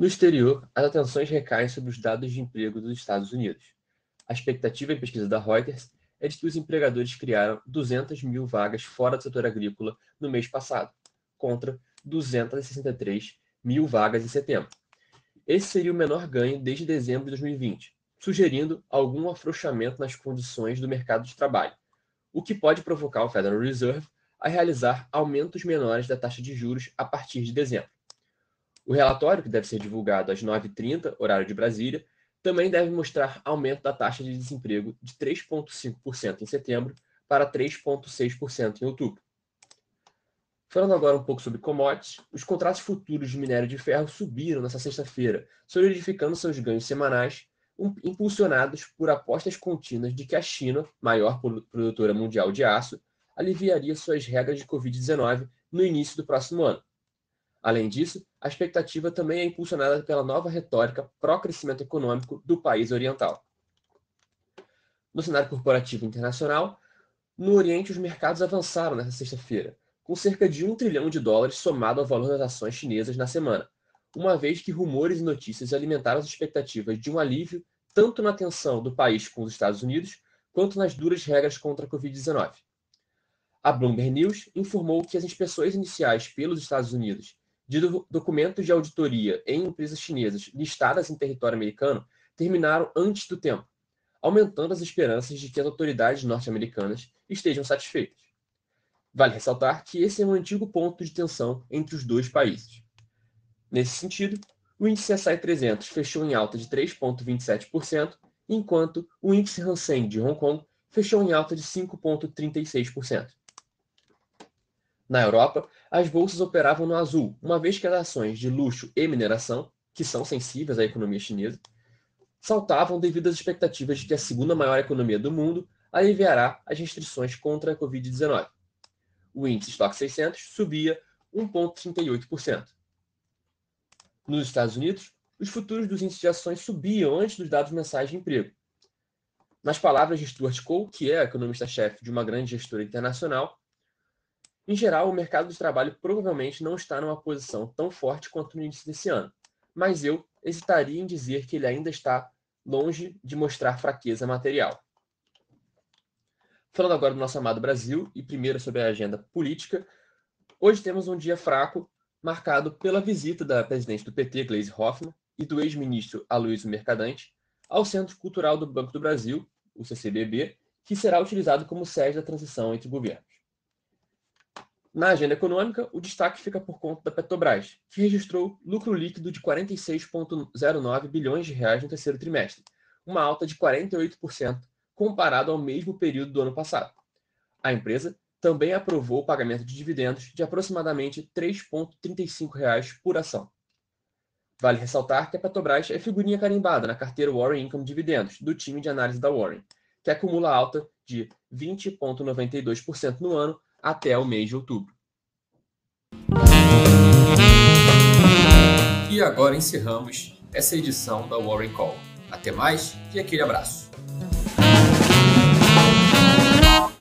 No exterior, as atenções recaem sobre os dados de emprego dos Estados Unidos. A expectativa em pesquisa da Reuters é de que os empregadores criaram 200 mil vagas fora do setor agrícola no mês passado, contra 263 mil vagas em setembro. Esse seria o menor ganho desde dezembro de 2020, sugerindo algum afrouxamento nas condições do mercado de trabalho, o que pode provocar o Federal Reserve a realizar aumentos menores da taxa de juros a partir de dezembro. O relatório, que deve ser divulgado às 9h30, horário de Brasília, também deve mostrar aumento da taxa de desemprego de 3,5% em setembro para 3,6% em outubro. Falando agora um pouco sobre commodities, os contratos futuros de minério de ferro subiram nesta sexta-feira, solidificando seus ganhos semanais, impulsionados por apostas contínuas de que a China, maior produtora mundial de aço, aliviaria suas regras de Covid-19 no início do próximo ano. Além disso, a expectativa também é impulsionada pela nova retórica pró-crescimento econômico do país oriental. No cenário corporativo internacional, no Oriente os mercados avançaram nesta sexta-feira, com cerca de um trilhão de dólares somado ao valor das ações chinesas na semana, uma vez que rumores e notícias alimentaram as expectativas de um alívio tanto na tensão do país com os Estados Unidos quanto nas duras regras contra a Covid-19. A Bloomberg News informou que as inspeções iniciais pelos Estados Unidos de documentos de auditoria em empresas chinesas listadas em território americano terminaram antes do tempo, aumentando as esperanças de que as autoridades norte-americanas estejam satisfeitas. Vale ressaltar que esse é um antigo ponto de tensão entre os dois países. Nesse sentido, o índice S&P 300 fechou em alta de 3,27%, enquanto o índice Hang Seng de Hong Kong fechou em alta de 5,36%. Na Europa, as bolsas operavam no azul, uma vez que as ações de luxo e mineração, que são sensíveis à economia chinesa, saltavam devido às expectativas de que a segunda maior economia do mundo aliviará as restrições contra a Covid-19. O índice Stock 600 subia 1,38%. Nos Estados Unidos, os futuros dos índices de ações subiam antes dos dados mensais de emprego. Nas palavras de Stuart Cole, que é economista-chefe de uma grande gestora internacional, em geral, o mercado de trabalho provavelmente não está numa posição tão forte quanto no início desse ano, mas eu hesitaria em dizer que ele ainda está longe de mostrar fraqueza material. Falando agora do nosso amado Brasil e primeiro sobre a agenda política, hoje temos um dia fraco marcado pela visita da presidente do PT, Gleisi Hoffmann, e do ex-ministro Aloysio Mercadante ao Centro Cultural do Banco do Brasil, o CCBB, que será utilizado como sede da transição entre governos. Na agenda econômica, o destaque fica por conta da Petrobras, que registrou lucro líquido de 46,09 bilhões de reais no terceiro trimestre, uma alta de 48% comparado ao mesmo período do ano passado. A empresa também aprovou o pagamento de dividendos de aproximadamente 3,35 reais por ação. Vale ressaltar que a Petrobras é figurinha carimbada na carteira Warren Income Dividendos, do time de análise da Warren, que acumula alta de 20,92% no ano até o mês de outubro. E agora encerramos essa edição da Warren Call. Até mais e aquele abraço.